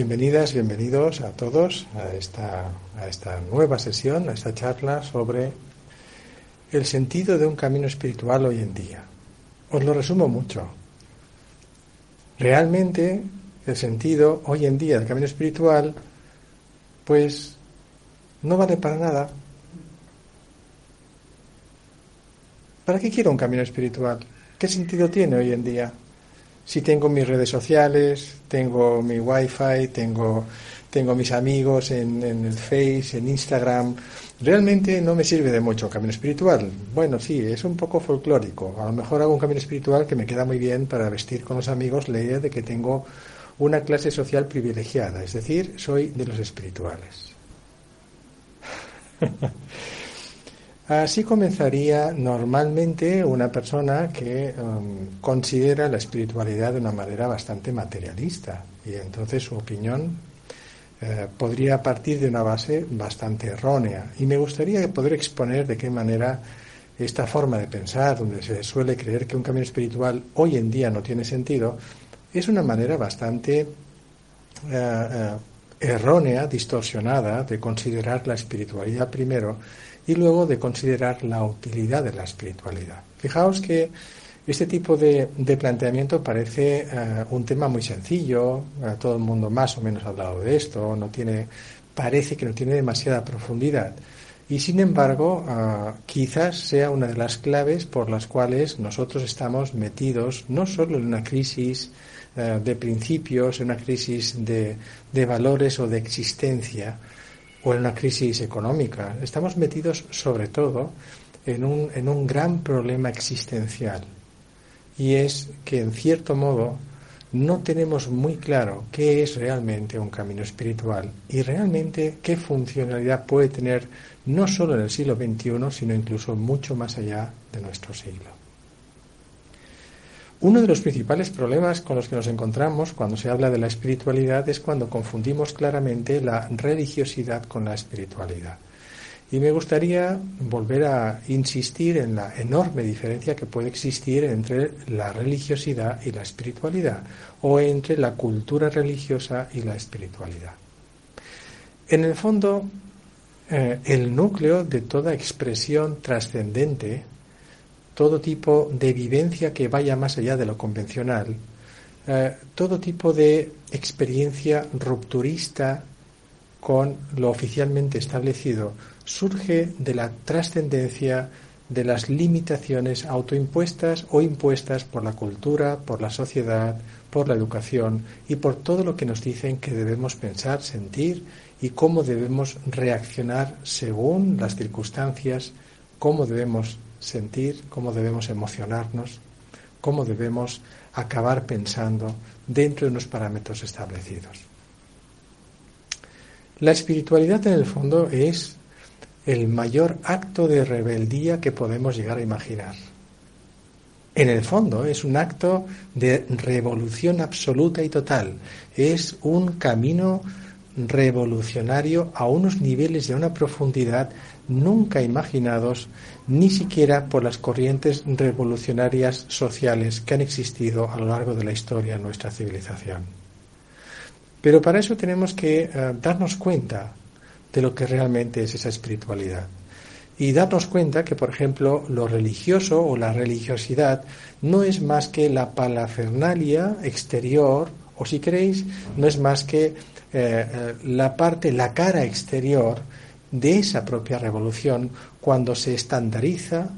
Bienvenidas, bienvenidos a todos a esta, a esta nueva sesión, a esta charla sobre el sentido de un camino espiritual hoy en día. Os lo resumo mucho. Realmente el sentido hoy en día del camino espiritual, pues no vale para nada. ¿Para qué quiero un camino espiritual? ¿Qué sentido tiene hoy en día? Si tengo mis redes sociales, tengo mi wifi, tengo, tengo mis amigos en, en, el Face, en Instagram, realmente no me sirve de mucho camino espiritual. Bueno, sí, es un poco folclórico. A lo mejor hago un camino espiritual que me queda muy bien para vestir con los amigos la idea de que tengo una clase social privilegiada, es decir, soy de los espirituales. Así comenzaría normalmente una persona que um, considera la espiritualidad de una manera bastante materialista y entonces su opinión eh, podría partir de una base bastante errónea. Y me gustaría poder exponer de qué manera esta forma de pensar, donde se suele creer que un camino espiritual hoy en día no tiene sentido, es una manera bastante eh, eh, errónea, distorsionada de considerar la espiritualidad primero y luego de considerar la utilidad de la espiritualidad. Fijaos que este tipo de, planteamiento parece eh, un tema muy sencillo, todo el mundo más o menos ha hablado de esto, no tiene, parece que no tiene demasiada profundidad. Y sin embargo, eh, quizás sea una de las claves por las cuales nosotros estamos metidos no solo en una crisis eh, de principios, en una crisis de, de valores o de existencia, o en una crisis económica. Estamos metidos sobre todo en un, en un gran problema existencial y es que en cierto modo no tenemos muy claro qué es realmente un camino espiritual y realmente qué funcionalidad puede tener no solo en el siglo XXI, sino incluso mucho más allá de nuestro siglo. Uno de los principales problemas con los que nos encontramos cuando se habla de la espiritualidad es cuando confundimos claramente la religiosidad con la espiritualidad. Y me gustaría volver a insistir en la enorme diferencia que puede existir entre la religiosidad y la espiritualidad, o entre la cultura religiosa y la espiritualidad. En el fondo, eh, el núcleo de toda expresión trascendente todo tipo de vivencia que vaya más allá de lo convencional, eh, todo tipo de experiencia rupturista con lo oficialmente establecido, surge de la trascendencia de las limitaciones autoimpuestas o impuestas por la cultura, por la sociedad, por la educación y por todo lo que nos dicen que debemos pensar, sentir y cómo debemos reaccionar según las circunstancias, cómo debemos sentir, cómo debemos emocionarnos, cómo debemos acabar pensando dentro de unos parámetros establecidos. La espiritualidad en el fondo es el mayor acto de rebeldía que podemos llegar a imaginar. En el fondo es un acto de revolución absoluta y total. Es un camino revolucionario a unos niveles de una profundidad nunca imaginados ni siquiera por las corrientes revolucionarias sociales que han existido a lo largo de la historia de nuestra civilización. Pero para eso tenemos que eh, darnos cuenta de lo que realmente es esa espiritualidad. Y darnos cuenta que, por ejemplo, lo religioso o la religiosidad no es más que la palafernalia exterior, o si queréis, no es más que eh, eh, la parte, la cara exterior de esa propia revolución cuando se estandariza,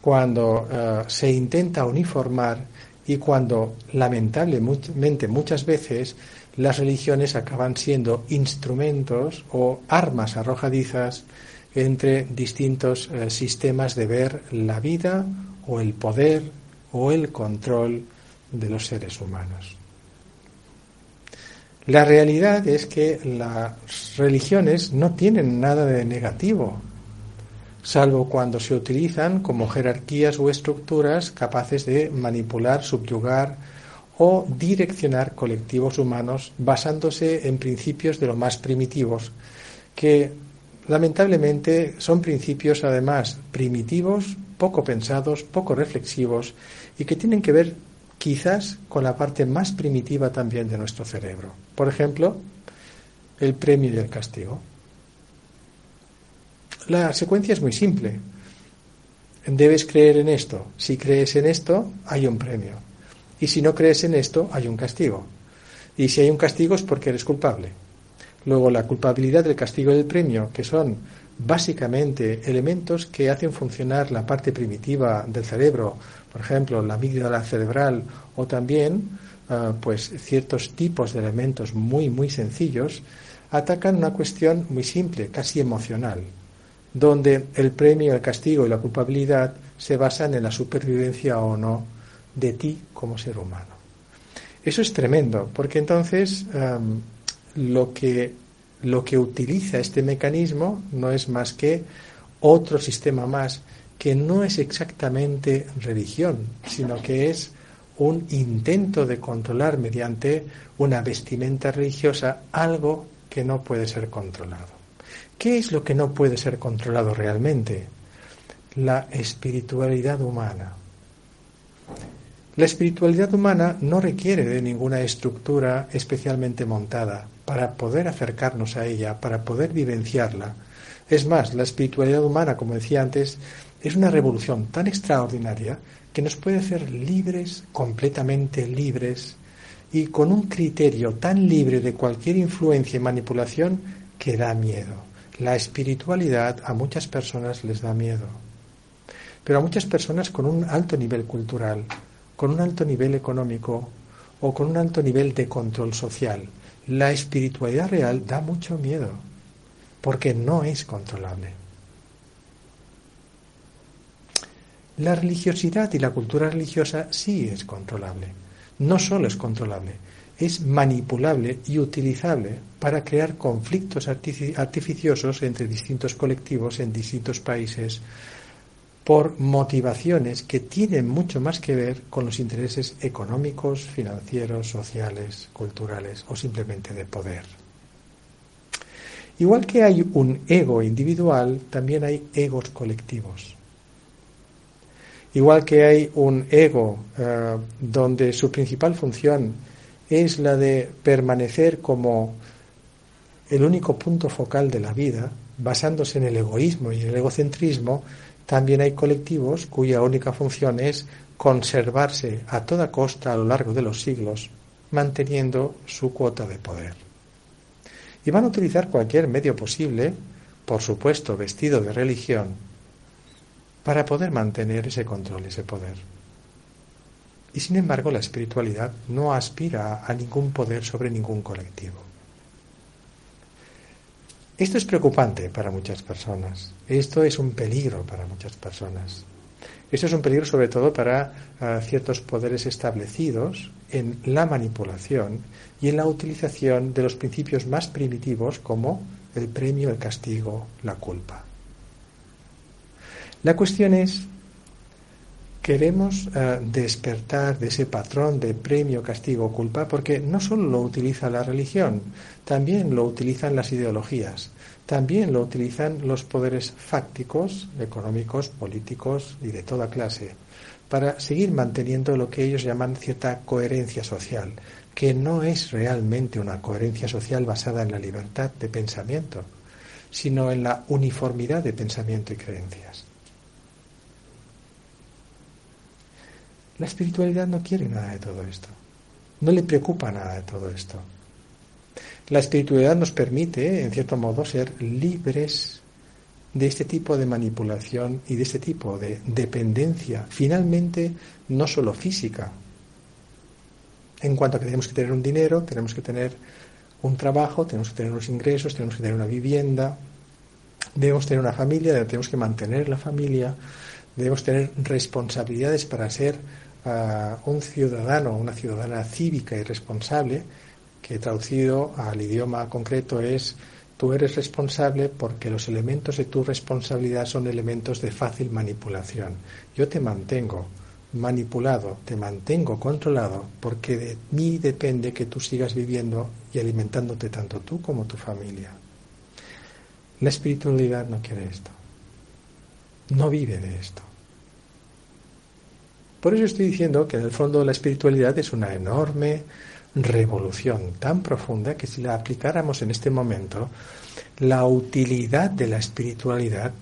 cuando eh, se intenta uniformar y cuando lamentablemente muchas veces las religiones acaban siendo instrumentos o armas arrojadizas entre distintos eh, sistemas de ver la vida o el poder o el control de los seres humanos. La realidad es que las religiones no tienen nada de negativo, salvo cuando se utilizan como jerarquías o estructuras capaces de manipular, subyugar o direccionar colectivos humanos basándose en principios de lo más primitivos, que lamentablemente son principios además primitivos, poco pensados, poco reflexivos y que tienen que ver quizás con la parte más primitiva también de nuestro cerebro. Por ejemplo, el premio y el castigo. La secuencia es muy simple. Debes creer en esto. Si crees en esto, hay un premio. Y si no crees en esto, hay un castigo. Y si hay un castigo es porque eres culpable. Luego, la culpabilidad del castigo y del premio, que son básicamente elementos que hacen funcionar la parte primitiva del cerebro, por ejemplo, la amígdala cerebral o también ah, pues ciertos tipos de elementos muy muy sencillos atacan una cuestión muy simple, casi emocional, donde el premio, el castigo y la culpabilidad se basan en la supervivencia o no de ti como ser humano. Eso es tremendo, porque entonces lo que lo que utiliza este mecanismo no es más que otro sistema más que no es exactamente religión, sino que es un intento de controlar mediante una vestimenta religiosa algo que no puede ser controlado. ¿Qué es lo que no puede ser controlado realmente? La espiritualidad humana. La espiritualidad humana no requiere de ninguna estructura especialmente montada para poder acercarnos a ella, para poder vivenciarla. Es más, la espiritualidad humana, como decía antes, es una revolución tan extraordinaria que nos puede hacer libres, completamente libres, y con un criterio tan libre de cualquier influencia y manipulación que da miedo. La espiritualidad a muchas personas les da miedo, pero a muchas personas con un alto nivel cultural, con un alto nivel económico o con un alto nivel de control social. La espiritualidad real da mucho miedo, porque no es controlable. La religiosidad y la cultura religiosa sí es controlable. No solo es controlable, es manipulable y utilizable para crear conflictos artificiosos entre distintos colectivos en distintos países por motivaciones que tienen mucho más que ver con los intereses económicos, financieros, sociales, culturales o simplemente de poder. Igual que hay un ego individual, también hay egos colectivos. Igual que hay un ego eh, donde su principal función es la de permanecer como el único punto focal de la vida, basándose en el egoísmo y el egocentrismo, también hay colectivos cuya única función es conservarse a toda costa a lo largo de los siglos, manteniendo su cuota de poder. Y van a utilizar cualquier medio posible, por supuesto vestido de religión, para poder mantener ese control, ese poder. Y sin embargo, la espiritualidad no aspira a ningún poder sobre ningún colectivo. Esto es preocupante para muchas personas. Esto es un peligro para muchas personas. Esto es un peligro sobre todo para ah, ciertos poderes establecidos en la manipulación y en la utilización de los principios más primitivos como el premio, el castigo, la culpa. La cuestión es, queremos eh, despertar de ese patrón de premio, castigo, culpa, porque no solo lo utiliza la religión, también lo utilizan las ideologías, también lo utilizan los poderes fácticos, económicos, políticos y de toda clase, para seguir manteniendo lo que ellos llaman cierta coherencia social, que no es realmente una coherencia social basada en la libertad de pensamiento, sino en la uniformidad de pensamiento y creencias. La espiritualidad no quiere nada de todo esto. No le preocupa nada de todo esto. La espiritualidad nos permite, en cierto modo, ser libres de este tipo de manipulación y de este tipo de dependencia, finalmente no solo física, En cuanto a que tenemos que tener un dinero, tenemos que tener un trabajo, tenemos que tener unos ingresos, tenemos que tener una vivienda, debemos tener una familia, tenemos que mantener la familia, debemos tener responsabilidades para ser uh, un ciudadano, una ciudadana cívica y responsable, que traducido al idioma concreto es tú eres responsable porque los elementos de tu responsabilidad son elementos de fácil manipulación. Yo te mantengo manipulado, te mantengo controlado porque de mí depende que tú sigas viviendo y alimentándote tanto tú como tu familia. La espiritualidad no quiere esto. No vive de esto. Por eso estoy diciendo que en el fondo la espiritualidad es una enorme revolución tan profunda que si la aplicáramos en este momento, la utilidad de la espiritualidad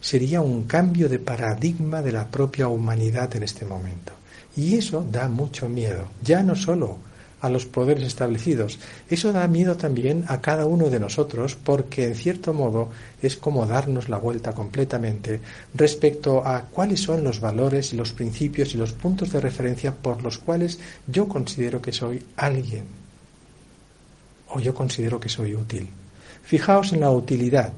sería un cambio de paradigma de la propia humanidad en este momento. Y eso da mucho miedo, ya no solo a los poderes establecidos, eso da miedo también a cada uno de nosotros porque en cierto modo es como darnos la vuelta completamente respecto a cuáles son los valores y los principios y los puntos de referencia por los cuales yo considero que soy alguien o yo considero que soy útil. Fijaos en la utilidad.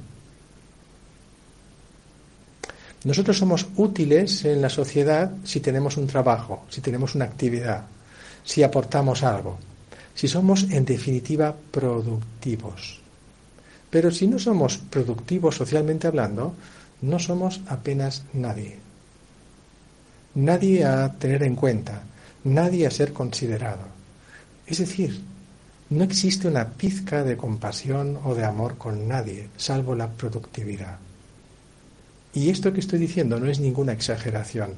Nosotros somos útiles en la sociedad si tenemos un trabajo, si tenemos una actividad, si aportamos algo, si somos en definitiva productivos. Pero si no somos productivos socialmente hablando, no somos apenas nadie. Nadie a tener en cuenta, nadie a ser considerado. Es decir, no existe una pizca de compasión o de amor con nadie, salvo la productividad. Y esto que estoy diciendo no es ninguna exageración.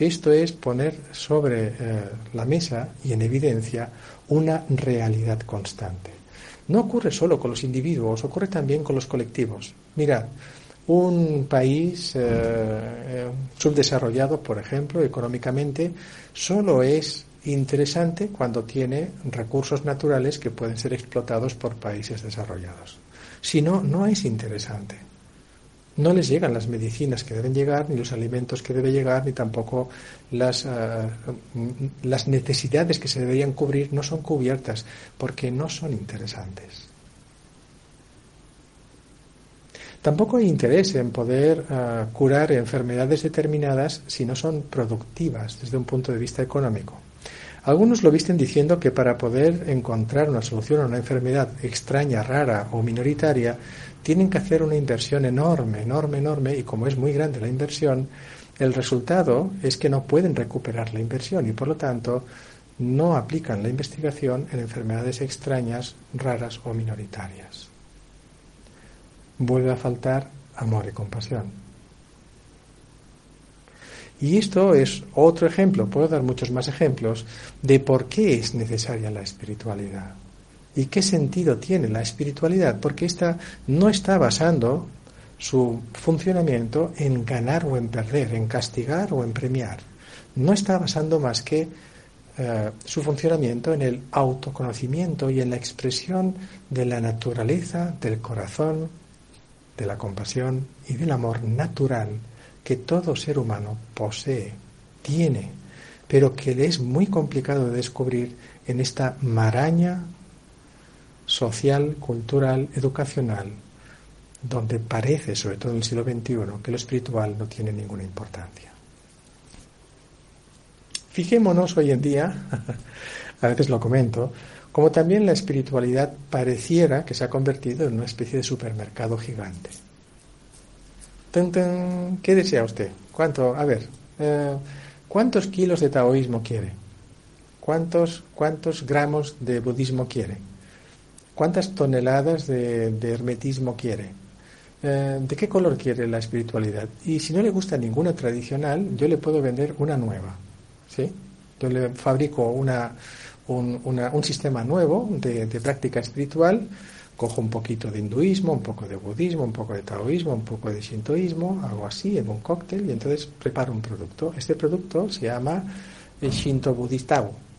Esto es poner sobre eh, la mesa y en evidencia una realidad constante. No ocurre solo con los individuos, ocurre también con los colectivos. Mirad, un país eh, eh, subdesarrollado, por ejemplo, económicamente, solo es interesante cuando tiene recursos naturales que pueden ser explotados por países desarrollados. Si no, no es interesante no les llegan las medicinas que deben llegar, ni los alimentos que deben llegar, ni tampoco las, eh, las necesidades que se deberían cubrir no son cubiertas porque no son interesantes. Tampoco hay interés en poder eh, curar enfermedades determinadas si no son productivas desde un punto de vista económico. Algunos lo visten diciendo que para poder encontrar una solución a una enfermedad extraña, rara o minoritaria, tienen que hacer una inversión enorme, enorme, enorme, y como es muy grande la inversión, el resultado es que no pueden recuperar la inversión y por lo tanto no aplican la investigación en enfermedades extrañas, raras o minoritarias. Vuelve a faltar amor y compasión. Y esto es otro ejemplo, puedo dar muchos más ejemplos, de por qué es necesaria la espiritualidad. ¿Y qué sentido tiene la espiritualidad? Porque esta no está basando su funcionamiento en ganar o en perder, en castigar o en premiar. No está basando más que eh, su funcionamiento en el autoconocimiento y en la expresión de la naturaleza, del corazón, de la compasión y del amor natural que todo ser humano posee, tiene, pero que le es muy complicado de descubrir en esta maraña social, cultural, educacional, donde parece, sobre todo en el siglo XXI, que lo espiritual no tiene ninguna importancia. Fijémonos hoy en día, a veces lo comento, como también la espiritualidad pareciera que se ha convertido en una especie de supermercado gigante. ¿Qué desea usted? ¿Cuánto? A ver, eh, ¿cuántos kilos de taoísmo quiere? ¿Cuántos, ¿Cuántos gramos de budismo quiere? ¿Cuántas toneladas de, hermetismo quiere? Eh, ¿De qué color quiere la espiritualidad? Y si no le gusta ninguna tradicional, yo le puedo vender una nueva. ¿sí? Yo le fabrico una, un, un sistema nuevo de, de práctica espiritual cojo un poquito de hinduismo, un poco de budismo, un poco de taoísmo, un poco de shintoísmo, algo así en un cóctel y entonces preparo un producto. Este producto se llama el Shinto Budistao.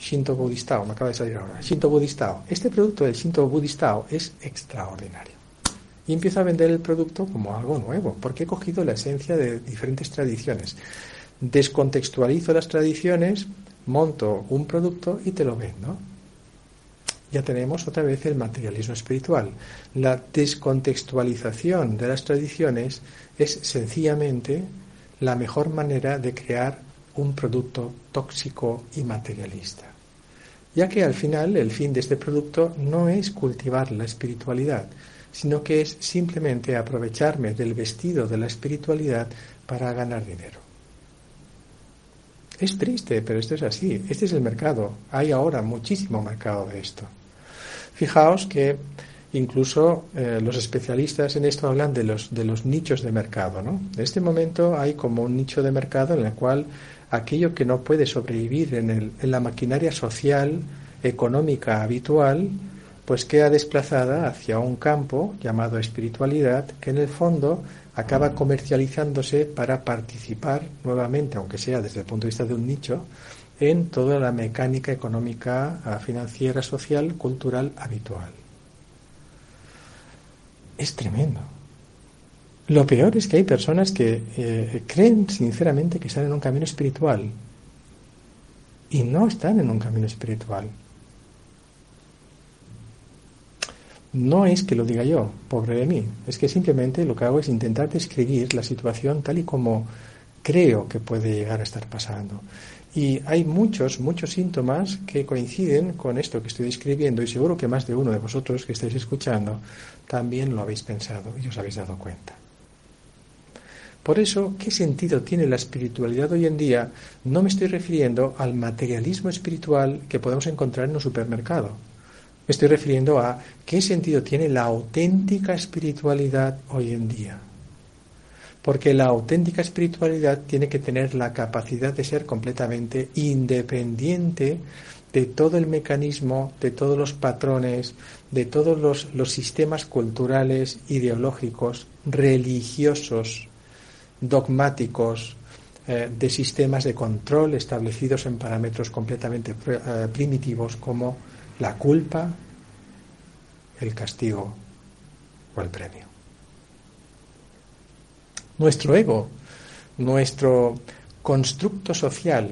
Shinto Budistao, me acaba de salir ahora. Shinto Budistao. Este producto del Shinto Budistao es extraordinario. Y empiezo a vender el producto como algo nuevo, porque he cogido la esencia de diferentes tradiciones. Descontextualizo las tradiciones, monto un producto y te lo vendo. Ya tenemos otra vez el materialismo espiritual. La descontextualización de las tradiciones es sencillamente la mejor manera de crear un producto tóxico y materialista. Ya que al final el fin de este producto no es cultivar la espiritualidad, sino que es simplemente aprovecharme del vestido de la espiritualidad para ganar dinero. Es triste, pero esto es así. Este es el mercado. Hay ahora muchísimo mercado de esto. Fijaos que incluso eh, los especialistas en esto hablan de los, de los nichos de mercado. ¿no? En este momento hay como un nicho de mercado en el cual aquello que no puede sobrevivir en, el, en la maquinaria social, económica habitual, pues queda desplazada hacia un campo llamado espiritualidad, que en el fondo acaba comercializándose para participar nuevamente, aunque sea desde el punto de vista de un nicho, en toda la mecánica económica, ah, financiera, social, cultural habitual. Es tremendo. Lo peor es que hay personas que eh, creen sinceramente que están en un camino espiritual y no están en un camino espiritual. No es que lo diga yo, pobre de mí, es que simplemente lo que hago es intentar describir la situación tal y como creo que puede llegar a estar pasando. Y hay muchos, muchos síntomas que coinciden con esto que estoy describiendo y seguro que más de uno de vosotros que estáis escuchando también lo habéis pensado y os habéis dado cuenta. Por eso, ¿qué sentido tiene la espiritualidad hoy en día? No me estoy refiriendo al materialismo espiritual que podemos encontrar en un supermercado me estoy refiriendo a qué sentido tiene la auténtica espiritualidad hoy en día. Porque la auténtica espiritualidad tiene que tener la capacidad de ser completamente independiente de todo el mecanismo, de todos los patrones, de todos los, sistemas culturales, ideológicos, religiosos, dogmáticos, eh, de sistemas de control establecidos en parámetros completamente eh, primitivos como la culpa, el castigo o el premio. Nuestro ego, nuestro constructo social,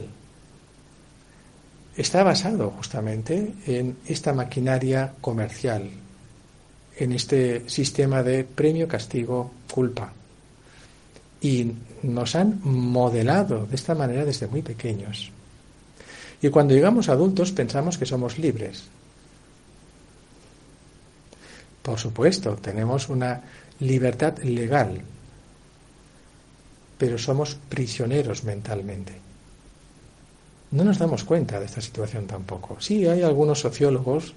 está basado justamente en esta maquinaria comercial, en este sistema de premio, castigo, culpa. Y nos han modelado de esta manera desde muy pequeños. Y cuando llegamos adultos pensamos que somos libres, por supuesto, tenemos una libertad legal, pero somos prisioneros mentalmente. No nos damos cuenta de esta situación tampoco. Sí, hay algunos sociólogos,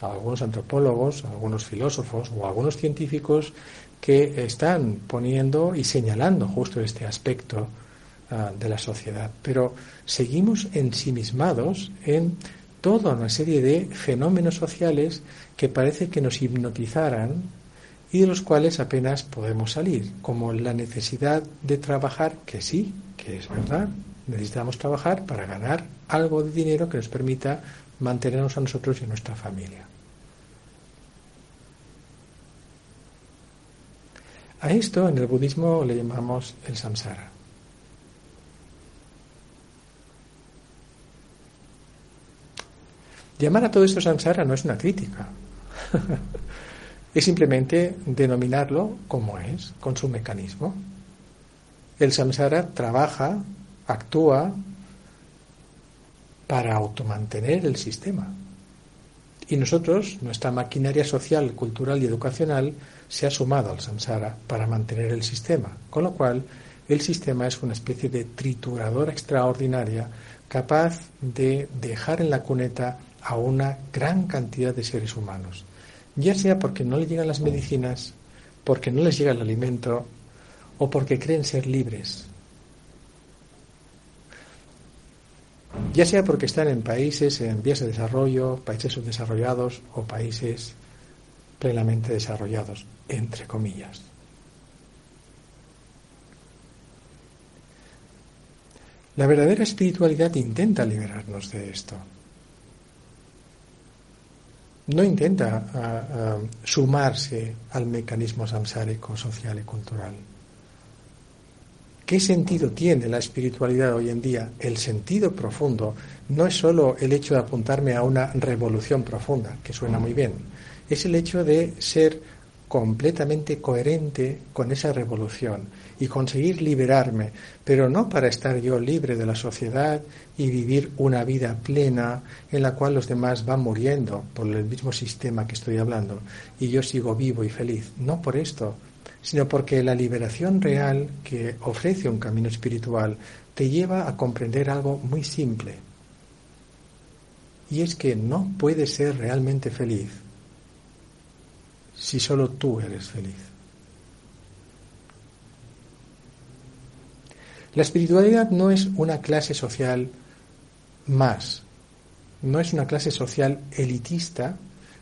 algunos antropólogos, algunos filósofos o algunos científicos que están poniendo y señalando justo este aspecto ah, de la sociedad, pero seguimos ensimismados en toda una serie de fenómenos sociales que parece que nos hipnotizaran y de los cuales apenas podemos salir, como la necesidad de trabajar, que sí, que es verdad, necesitamos trabajar para ganar algo de dinero que nos permita mantenernos a nosotros y a nuestra familia. A esto en el budismo le llamamos el samsara. Llamar a todo esto samsara no es una crítica. es simplemente denominarlo como es, con su mecanismo. El samsara trabaja, actúa para automantener el sistema. Y nosotros, nuestra maquinaria social, cultural y educacional, se ha sumado al samsara para mantener el sistema. Con lo cual, el sistema es una especie de trituradora extraordinaria capaz de dejar en la cuneta a una gran cantidad de seres humanos, ya sea porque no les llegan las medicinas, porque no les llega el alimento o porque creen ser libres, ya sea porque están en países en vías de desarrollo, países subdesarrollados o países plenamente desarrollados, entre comillas. La verdadera espiritualidad intenta liberarnos de esto no intenta sumarse al mecanismo samsárico social y cultural. ¿Qué sentido tiene la espiritualidad hoy en día? El sentido profundo no es solo el hecho de apuntarme a una revolución profunda, que suena muy bien, es el hecho de ser completamente coherente con esa revolución y conseguir liberarme, pero no para estar yo libre de la sociedad y vivir una vida plena en la cual los demás van muriendo por el mismo sistema que estoy hablando y yo sigo vivo y feliz. No por esto, sino porque la liberación real que ofrece un camino espiritual te lleva a comprender algo muy simple. Y es que no puedes ser realmente feliz si solo tú eres feliz. La espiritualidad no es una clase social más, no es una clase social elitista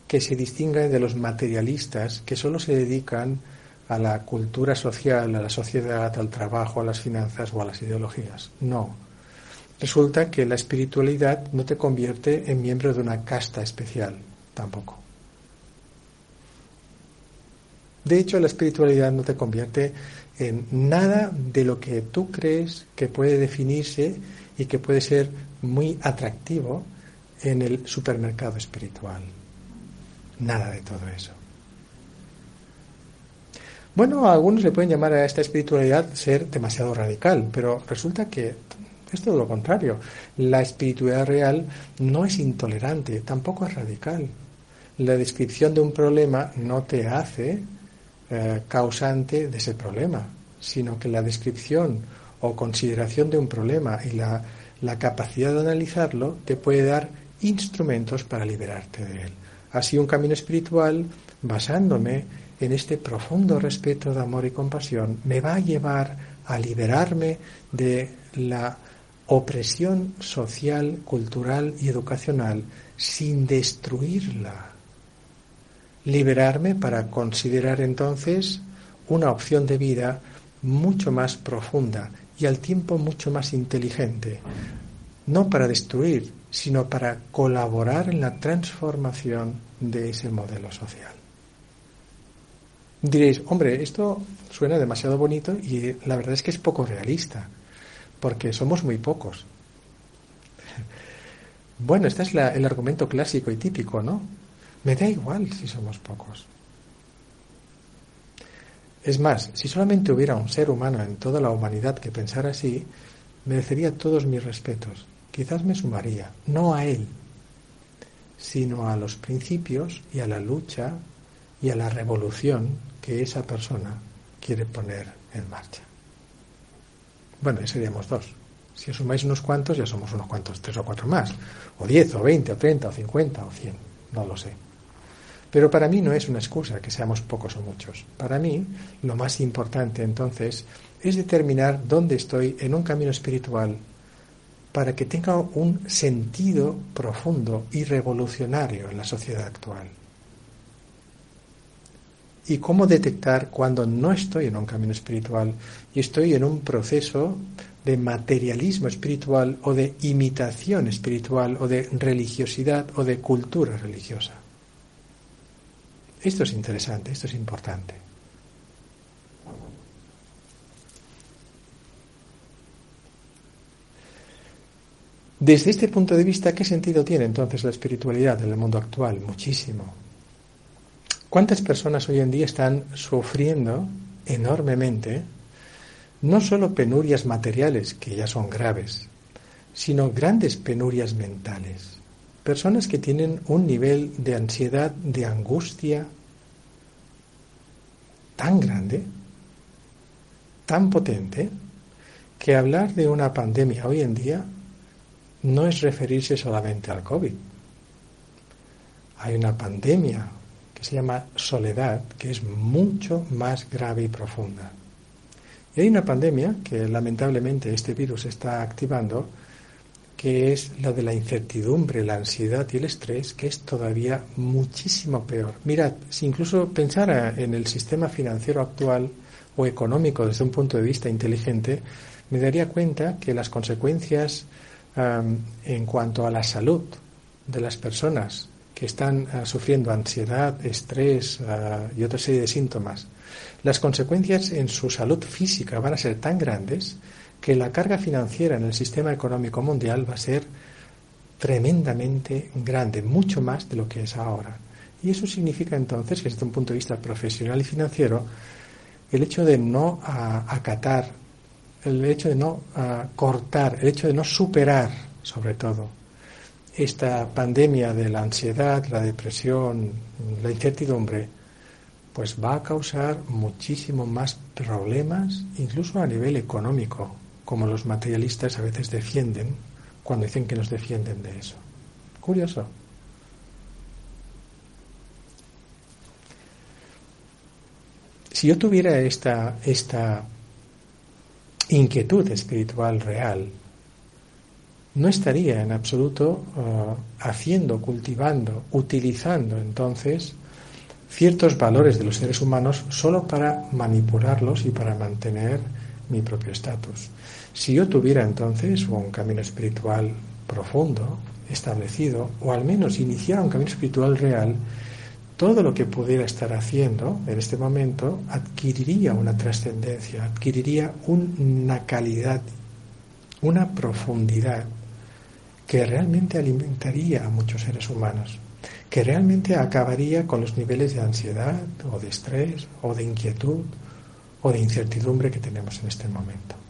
que se distinga de los materialistas que solo se dedican a la cultura social, a la sociedad, al trabajo, a las finanzas o a las ideologías. No. Resulta que la espiritualidad no te convierte en miembro de una casta especial, tampoco. De hecho, la espiritualidad no te convierte en nada de lo que tú crees que puede definirse y que puede ser muy atractivo en el supermercado espiritual. Nada de todo eso. Bueno, a algunos le pueden llamar a esta espiritualidad ser demasiado radical, pero resulta que es todo lo contrario. La espiritualidad real no es intolerante, tampoco es radical. La descripción de un problema no te hace eh, causante de ese problema, sino que la descripción o consideración de un problema y la, la capacidad de analizarlo te puede dar instrumentos para liberarte de él. Así un camino espiritual, basándome en este profundo respeto de amor y compasión, me va a llevar a liberarme de la opresión social, cultural y educacional sin destruirla liberarme para considerar entonces una opción de vida mucho más profunda y al tiempo mucho más inteligente, no para destruir, sino para colaborar en la transformación de ese modelo social. Diréis, hombre, esto suena demasiado bonito y la verdad es que es poco realista, porque somos muy pocos. Bueno, este es el argumento clásico y típico, ¿no? Me da igual si somos pocos. Es más, si solamente hubiera un ser humano en toda la humanidad que pensara así, merecería todos mis respetos. Quizás me sumaría, no a él, sino a los principios y a la lucha y a la revolución que esa persona quiere poner en marcha. Bueno, ya seríamos dos. Si os sumáis unos cuantos, ya somos unos cuantos, tres o cuatro más. O diez, o veinte, o treinta, o cincuenta, o cien. No lo sé. Pero para mí no es una excusa que seamos pocos o muchos. Para mí lo más importante entonces es determinar dónde estoy en un camino espiritual para que tenga un sentido profundo y revolucionario en la sociedad actual. Y cómo detectar cuando no estoy en un camino espiritual y estoy en un proceso de materialismo espiritual o de imitación espiritual o de religiosidad o de cultura religiosa. Esto es interesante, esto es importante. Desde este punto de vista, ¿qué sentido tiene entonces la espiritualidad en el mundo actual? Muchísimo. ¿Cuántas personas hoy en día están sufriendo enormemente no solo penurias materiales, que ya son graves, sino grandes penurias mentales? Personas que tienen un nivel de ansiedad, de angustia tan grande, tan potente, que hablar de una pandemia hoy en día no es referirse solamente al COVID. Hay una pandemia que se llama soledad, que es mucho más grave y profunda. Y hay una pandemia que lamentablemente este virus está activando, que es la de la incertidumbre, la ansiedad y el estrés, que es todavía muchísimo peor. Mirad, si incluso pensara en el sistema financiero actual o económico desde un punto de vista inteligente, me daría cuenta que las consecuencias en cuanto a la salud de las personas que están ah, sufriendo ansiedad, estrés ah, y otra serie de síntomas, las consecuencias en su salud física van a ser tan grandes que la carga financiera en el sistema económico mundial va a ser tremendamente grande, mucho más de lo que es ahora. Y eso significa entonces que desde un punto de vista profesional y financiero, el hecho de no acatar, el hecho de no cortar, el hecho de no superar, sobre todo, esta pandemia de la ansiedad, la depresión, la incertidumbre, pues va a causar muchísimo más problemas, incluso a nivel económico, como los materialistas a veces defienden cuando dicen que nos defienden de eso. Curioso. Si yo tuviera esta, esta inquietud espiritual real, no estaría en absoluto uh, haciendo, cultivando, utilizando entonces ciertos valores de los seres humanos solo para manipularlos y para mantener mi propio estatus. Si yo tuviera entonces un camino espiritual profundo, establecido, o al menos iniciara un camino espiritual real, todo lo que pudiera estar haciendo en este momento adquiriría una trascendencia, adquiriría una calidad, una profundidad que realmente alimentaría a muchos seres humanos, que realmente acabaría con los niveles de ansiedad o de estrés o de inquietud o de incertidumbre que tenemos en este momento.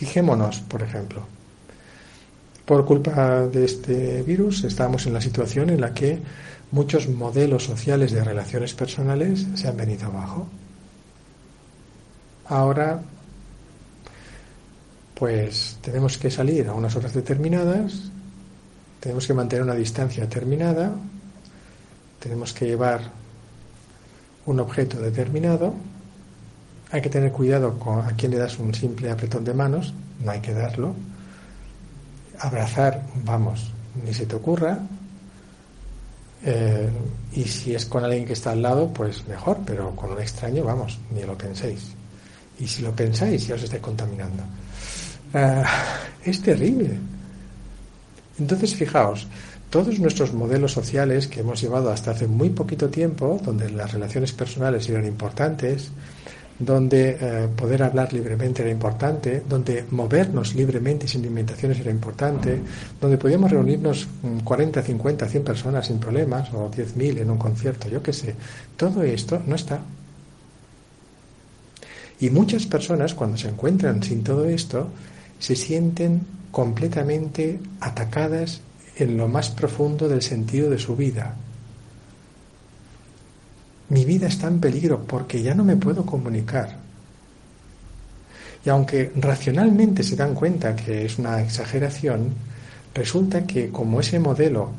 Fijémonos, por ejemplo, por culpa de este virus estamos en la situación en la que muchos modelos sociales de relaciones personales se han venido abajo. Ahora pues tenemos que salir a unas horas determinadas, tenemos que mantener una distancia determinada, tenemos que llevar un objeto determinado, hay que tener cuidado con a quién le das un simple apretón de manos, no hay que darlo, abrazar, vamos, ni se te ocurra, eh, y si es con alguien que está al lado, pues mejor, pero con un extraño, vamos, ni lo penséis. Y si lo pensáis, ya os estáis contaminando. Ah, es terrible. Entonces, fijaos, todos nuestros modelos sociales que hemos llevado hasta hace muy poquito tiempo, donde las relaciones personales eran importantes, donde eh, poder hablar libremente era importante, donde movernos libremente sin limitaciones era importante, donde podíamos reunirnos 40, 50, 100 personas sin problemas, o 10.000 en un concierto, yo qué sé, todo esto no está. Y muchas personas cuando se encuentran sin todo esto, se sienten completamente atacadas en lo más profundo del sentido de su vida. Mi vida está en peligro porque ya no me puedo comunicar. Y aunque racionalmente se dan cuenta que es una exageración, resulta que como ese modelo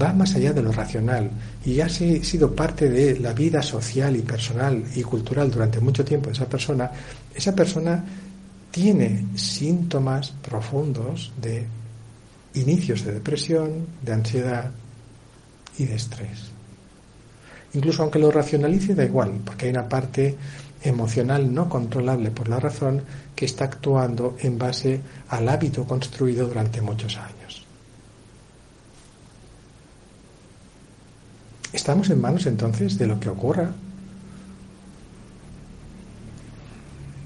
va más allá de lo racional y ha sido parte de la vida social y personal y cultural durante mucho tiempo de esa persona, esa persona tiene síntomas profundos de inicios de depresión, de ansiedad y de estrés. Incluso aunque lo racionalice, da igual, porque hay una parte emocional no controlable por la razón que está actuando en base al hábito construido durante muchos años. Estamos en manos entonces de lo que ocurra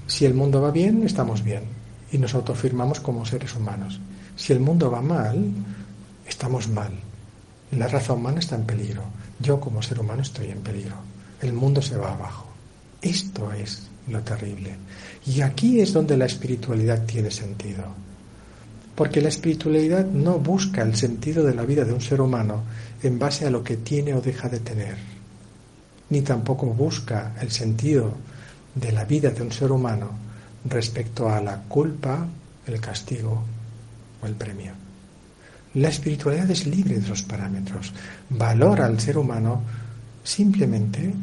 Si el mundo va bien, estamos bien y nos autofirmamos como seres humanos. Si el mundo va mal, estamos mal. La raza humana está en peligro. Yo como ser humano estoy en peligro. El mundo se va abajo. Esto es lo terrible. Y aquí es donde la espiritualidad tiene sentido. Porque la espiritualidad no busca el sentido de la vida de un ser humano en base a lo que tiene o deja de tener. Ni tampoco busca el sentido de la vida de un ser humano respecto a la culpa, el castigo o el premio. La espiritualidad es libre de esos parámetros. Valora al ser humano simplemente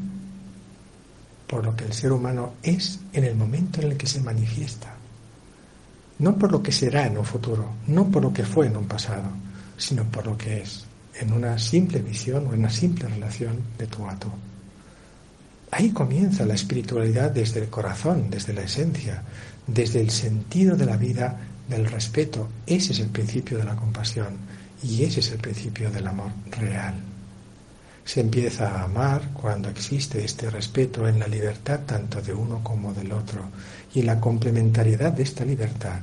por lo que el ser humano es en el momento en el que se manifiesta. No por lo que será en un futuro, no por lo que fue en un pasado, sino por lo que es, en una simple visión o en una simple relación de tu a tú. Ahí comienza la espiritualidad desde el corazón, desde la esencia, desde el sentido de la vida, del respeto. Ese es el principio de la compasión. Y ese es el principio del amor real. Se empieza a amar cuando existe este respeto en la libertad tanto de uno como del otro y la complementariedad de esta libertad,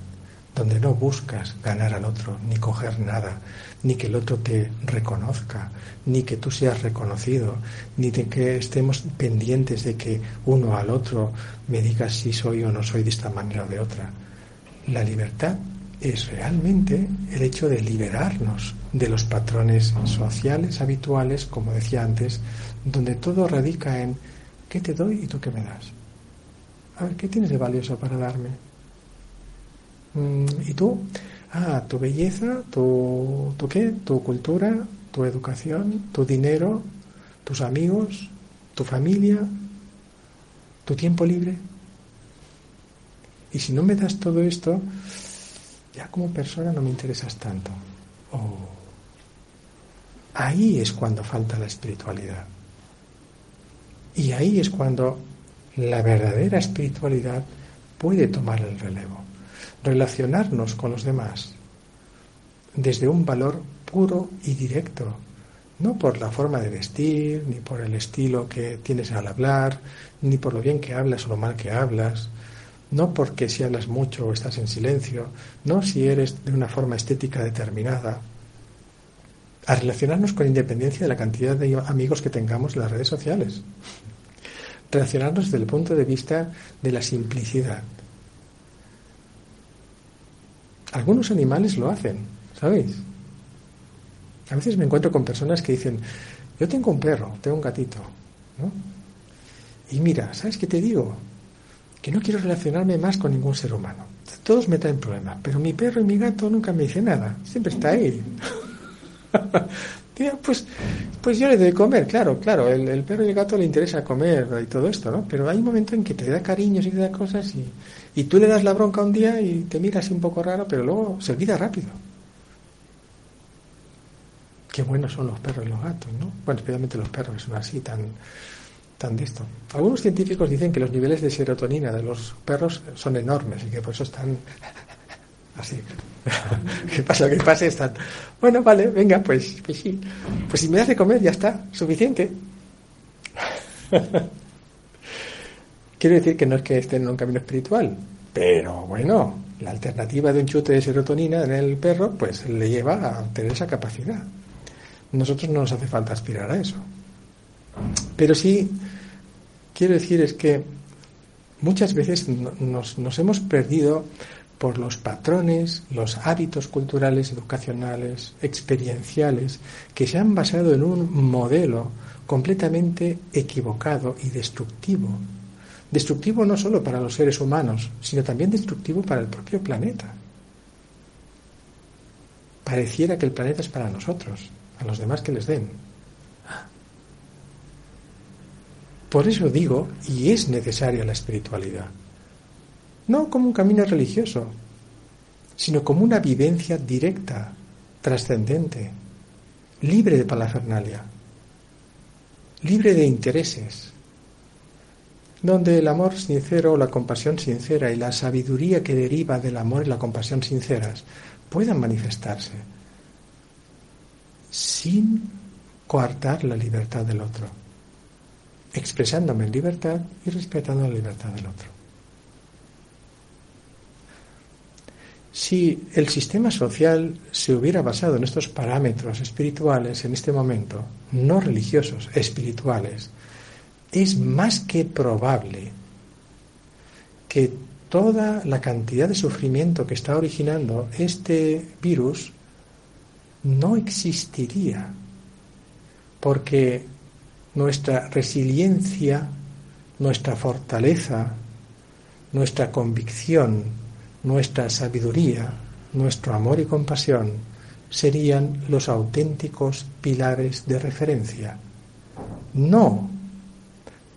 donde no buscas ganar al otro, ni coger nada, ni que el otro te reconozca, ni que tú seas reconocido, ni de que estemos pendientes de que uno al otro me diga si soy o no soy de esta manera o de otra. La libertad es realmente el hecho de liberarnos de los patrones sociales habituales, como decía antes, donde todo radica en qué te doy y tú qué me das. A ver, ¿qué tienes de valioso para darme? Mm, ¿Y tú? Ah, tu belleza, tu, tu qué, tu cultura, tu educación, tu dinero, tus amigos, tu familia, tu tiempo libre. Y si no me das todo esto, ya como persona no me interesas tanto. Ahí es cuando falta la espiritualidad. Y ahí es cuando la verdadera espiritualidad puede tomar el relevo. Relacionarnos con los demás desde un valor puro y directo, no por la forma de vestir, ni por el estilo que tienes al hablar, ni por lo bien que hablas o lo mal que hablas, no porque si hablas mucho o estás en silencio, no si eres de una forma estética determinada, a relacionarnos con independencia de la cantidad de amigos que tengamos en las redes sociales. Relacionarnos desde el punto de vista de la simplicidad. Algunos animales lo hacen, ¿sabéis? A veces me encuentro con personas que dicen, yo tengo un perro, tengo un gatito, ¿no? Y mira, ¿sabes qué te digo? Que no quiero relacionarme más con ningún ser humano. Todos me traen problemas, pero mi perro y mi gato nunca me dicen nada, siempre está ahí. pues, pues yo le doy comer, claro, claro, el, perro y el gato le interesa comer y todo esto, ¿no? Pero hay un momento en que te da cariños y te da cosas y, y tú le das la bronca un día y te mira así un poco raro, pero luego se olvida rápido. Qué buenos son los perros y los gatos, ¿no? Bueno, especialmente los perros, son así tan Algunos científicos dicen que los niveles de serotonina de los perros son enormes y que por eso están así. ¿Qué pasa? ¿Qué pasa? Están. Bueno, vale, venga, pues, pues sí. Pues si me das de comer ya está, suficiente. Quiero decir que no es que estén en un camino espiritual, pero bueno, la alternativa de un chute de serotonina en el perro, pues le lleva a tener esa capacidad. Nosotros no nos hace falta aspirar a eso. Pero sí, quiero decir es que muchas veces nos, nos hemos perdido por los patrones, los hábitos culturales, educacionales, experienciales, que se han basado en un modelo completamente equivocado y destructivo. Destructivo no solo para los seres humanos, sino también destructivo para el propio planeta. Pareciera que el planeta es para nosotros, a los demás que les den. Por eso digo, y es necesaria la espiritualidad. No como un camino religioso, sino como una vivencia directa, trascendente, libre de palafernalia, libre de intereses, donde el amor sincero, la compasión sincera y la sabiduría que deriva del amor y la compasión sinceras puedan manifestarse sin coartar la libertad del otro expresándome en libertad y respetando la libertad del otro. Si el sistema social se hubiera basado en estos parámetros espirituales en este momento, no religiosos, espirituales, es más que probable que toda la cantidad de sufrimiento que está originando este virus no existiría, porque nuestra resiliencia, nuestra fortaleza, nuestra convicción, nuestra sabiduría, nuestro amor y compasión serían los auténticos pilares de referencia, no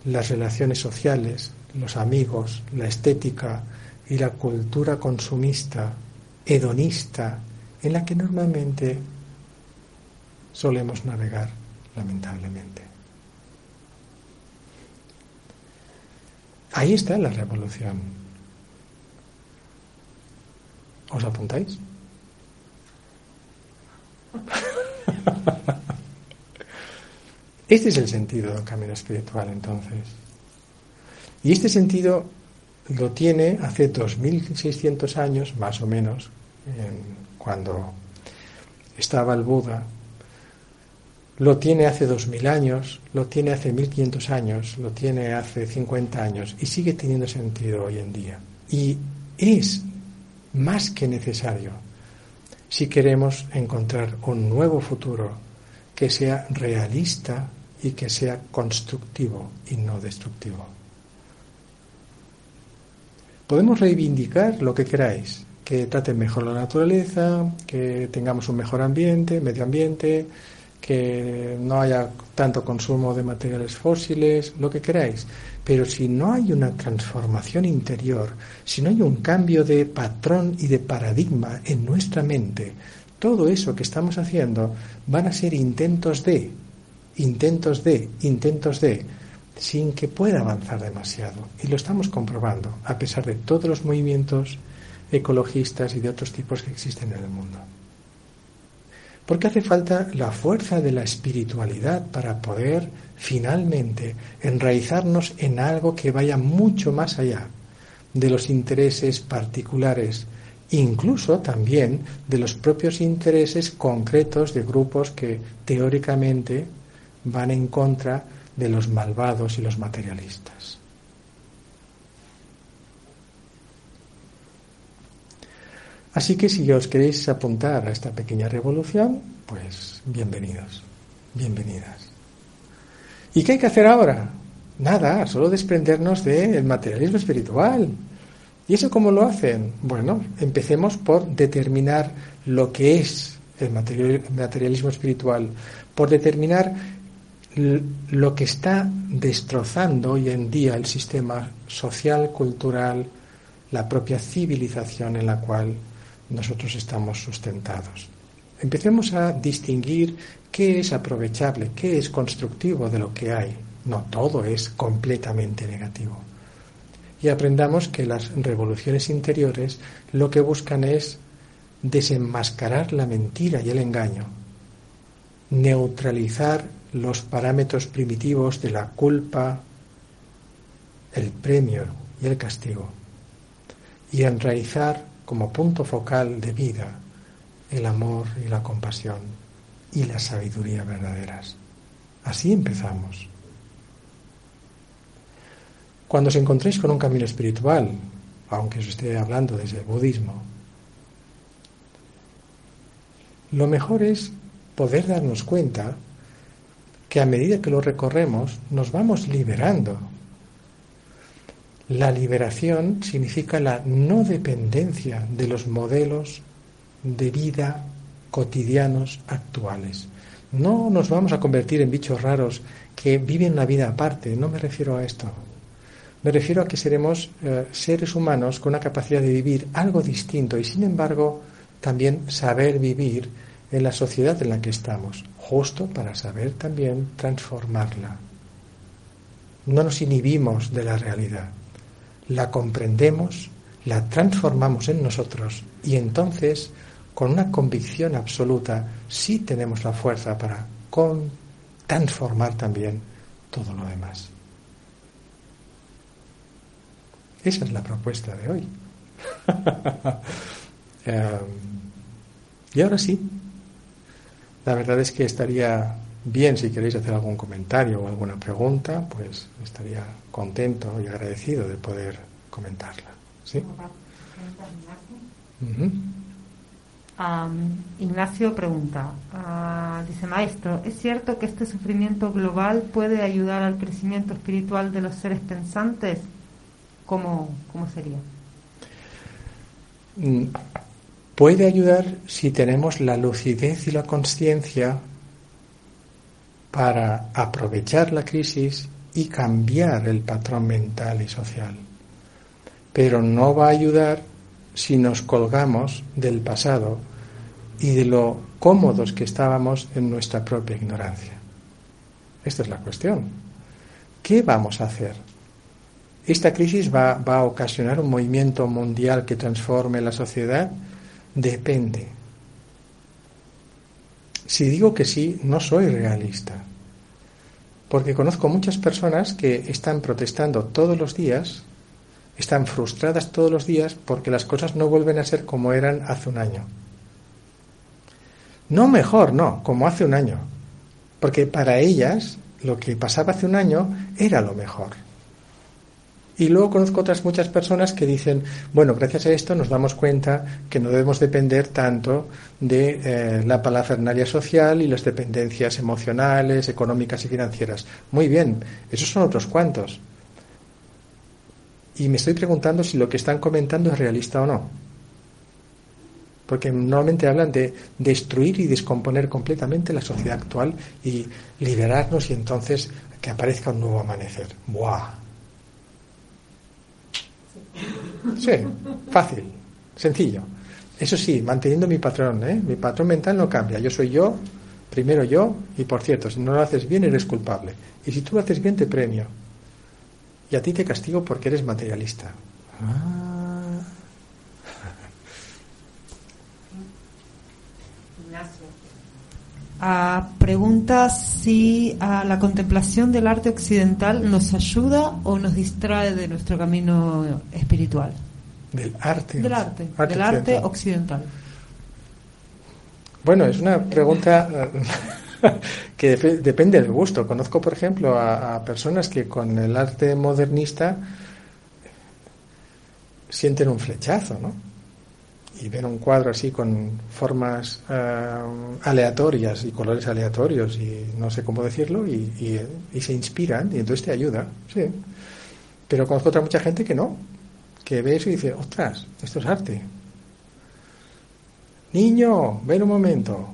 las relaciones sociales, los amigos, la estética y la cultura consumista, hedonista, en la que normalmente solemos navegar, lamentablemente. Ahí está la revolución. ¿Os apuntáis? Este es el sentido del camino espiritual entonces. Y este sentido lo tiene hace 2.600 años, más o menos, en, cuando estaba el Buda lo tiene hace 2000 años, lo tiene hace 1500 años, lo tiene hace 50 años y sigue teniendo sentido hoy en día. Y es más que necesario si queremos encontrar un nuevo futuro que sea realista y que sea constructivo y no destructivo. Podemos reivindicar lo que queráis, que traten mejor la naturaleza, que tengamos un mejor ambiente, medio ambiente, que no haya tanto consumo de materiales fósiles, lo que queráis. Pero si no hay una transformación interior, si no hay un cambio de patrón y de paradigma en nuestra mente, todo eso que estamos haciendo van a ser intentos de, intentos de, intentos de, sin que pueda avanzar demasiado. Y lo estamos comprobando, a pesar de todos los movimientos ecologistas y de otros tipos que existen en el mundo. Porque hace falta la fuerza de la espiritualidad para poder finalmente enraizarnos en algo que vaya mucho más allá de los intereses particulares, incluso también de los propios intereses concretos de grupos que teóricamente van en contra de los malvados y los materialistas. Así que si os queréis apuntar a esta pequeña revolución, pues bienvenidos, bienvenidas. ¿Y qué hay que hacer ahora? Nada, solo desprendernos del materialismo espiritual. ¿Y eso cómo lo hacen? Bueno, empecemos por determinar lo que es el materialismo espiritual, por determinar lo que está destrozando hoy en día el sistema social, cultural, la propia civilización en la cual nosotros estamos sustentados. Empecemos a distinguir qué es aprovechable, qué es constructivo de lo que hay. No todo es completamente negativo. Y aprendamos que las revoluciones interiores lo que buscan es desenmascarar la mentira y el engaño, neutralizar los parámetros primitivos de la culpa, el premio y el castigo, y enraizar como punto focal de vida el amor y la compasión y la sabiduría verdaderas. Así empezamos. Cuando os encontréis con un camino espiritual, aunque os esté hablando desde el budismo, lo mejor es poder darnos cuenta que a medida que lo recorremos nos vamos liberando la liberación significa la no dependencia de los modelos de vida cotidianos actuales. No nos vamos a convertir en bichos raros que viven una vida aparte, no me refiero a esto. Me refiero a que seremos eh, seres humanos con una capacidad de vivir algo distinto y sin embargo también saber vivir en la sociedad en la que estamos, justo para saber también transformarla. No nos inhibimos de la realidad la comprendemos, la transformamos en nosotros y entonces, con una convicción absoluta, sí tenemos la fuerza para transformar también todo lo demás. Esa es la propuesta de hoy. Em, y ahora sí, la verdad es que estaría bien si queréis hacer algún comentario o alguna pregunta, pues estaría contento y agradecido de poder comentarla. ¿Sí? Ignacio pregunta, ah, dice maestro, ¿es cierto que este sufrimiento global puede ayudar al crecimiento espiritual de los seres pensantes? ¿Cómo, cómo sería? Mm, puede ayudar si tenemos la lucidez y la conciencia para aprovechar la crisis y cambiar el patrón mental y social. Pero no va a ayudar si nos colgamos del pasado y de lo cómodos que estábamos en nuestra propia ignorancia. Esta es la cuestión. ¿Qué vamos a hacer? ¿Esta crisis va, va a ocasionar un movimiento mundial que transforme la sociedad? Depende. Si digo que sí, no soy realista. Porque conozco muchas personas que están protestando todos los días, están frustradas todos los días porque las cosas no vuelven a ser como eran hace un año. No mejor, no, como hace un año. Porque para ellas lo que pasaba hace un año era lo mejor. Y luego conozco otras muchas personas que dicen, bueno, gracias a esto nos damos cuenta que no debemos depender tanto de eh, la palafernalia social y las dependencias emocionales, económicas y financieras. Muy bien, esos son otros cuantos. Y me estoy preguntando si lo que están comentando es realista o no. Porque normalmente hablan de destruir y descomponer completamente la sociedad actual y liberarnos y entonces que aparezca un nuevo amanecer. ¡Buah! Sí, fácil, sencillo. Eso sí, manteniendo mi patrón, ¿eh? Mi patrón mental no cambia. Yo soy yo, primero yo, y por cierto, si no lo haces bien eres culpable. Y si tú lo haces bien te premio. Y a ti te castigo porque eres materialista. Ah. A pregunta si a la contemplación del arte occidental nos ayuda o nos distrae de nuestro camino espiritual. Del arte. Del arte, del arte occidental. Bueno, es una pregunta que depende del gusto. Conozco, por ejemplo, a, personas que con el arte modernista sienten un flechazo, ¿no? Y ven un cuadro así con formas eh, aleatorias y colores aleatorios y no sé cómo decirlo y, se inspiran y entonces te ayuda, sí. Pero conozco otra mucha gente que no, que ve eso y dice, ostras, esto es arte. Niño, ven un momento,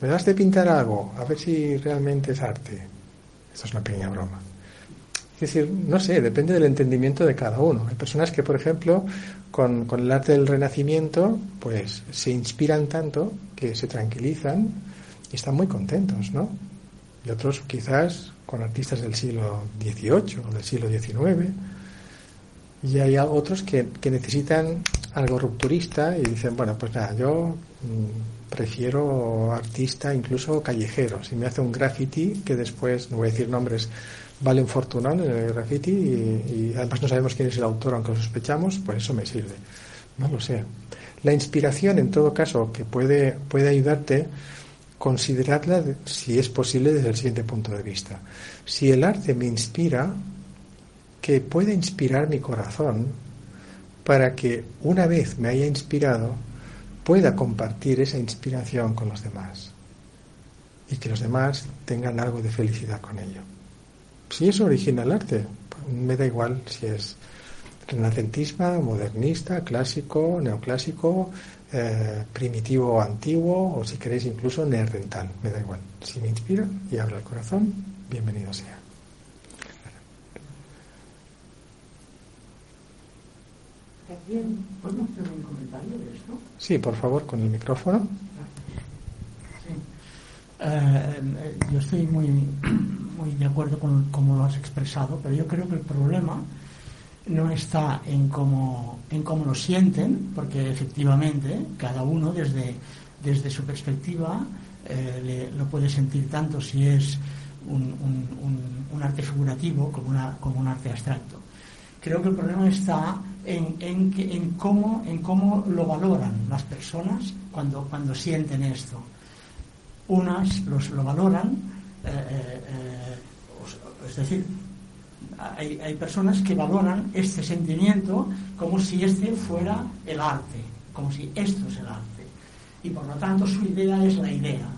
me das de pintar algo, a ver si realmente es arte. Esto es una pequeña broma. Es decir, no sé, depende del entendimiento de cada uno. Hay personas que, por ejemplo, con, el arte del Renacimiento, pues se inspiran tanto que se tranquilizan y están muy contentos, ¿no? Y otros quizás con artistas del siglo XVIII o del siglo XIX. Y hay otros que, que necesitan algo rupturista y dicen, bueno, pues nada, yo mm, prefiero artista incluso callejero. Si me hace un graffiti, que después, no voy a decir nombres, vale un fortunón en el graffiti y, además no sabemos quién es el autor, aunque lo sospechamos, pues eso me sirve. No lo sé. La inspiración, en todo caso, que puede, puede ayudarte, consideradla, si es posible, desde el siguiente punto de vista. Si el arte me inspira, que pueda inspirar mi corazón para que una vez me haya inspirado, pueda compartir esa inspiración con los demás y que los demás tengan algo de felicidad con ello. Si es original arte, me da igual si es renacentismo, modernista, clásico, neoclásico, eh, primitivo o antiguo, o si queréis incluso neerdental, me da igual. Si me inspira y abre el corazón, bienvenido sea. ¿Podemos hacer un comentario de esto? Sí, por favor, con el micrófono. Eh, yo estoy muy, muy de acuerdo con cómo lo has expresado, pero yo creo que el problema no está en cómo, en cómo lo sienten, porque efectivamente cada uno desde, desde su perspectiva eh, lo puede sentir tanto si es un, un, arte figurativo como, una, como un arte abstracto. Creo que el problema está en, en, en, cómo, en cómo lo valoran las personas cuando, cuando sienten esto unas los, lo valoran, eh, eh, eh, es decir, hay, hay, personas que valoran este sentimiento como si este fuera el arte, como si esto es el arte. Y por lo tanto su idea es la idea.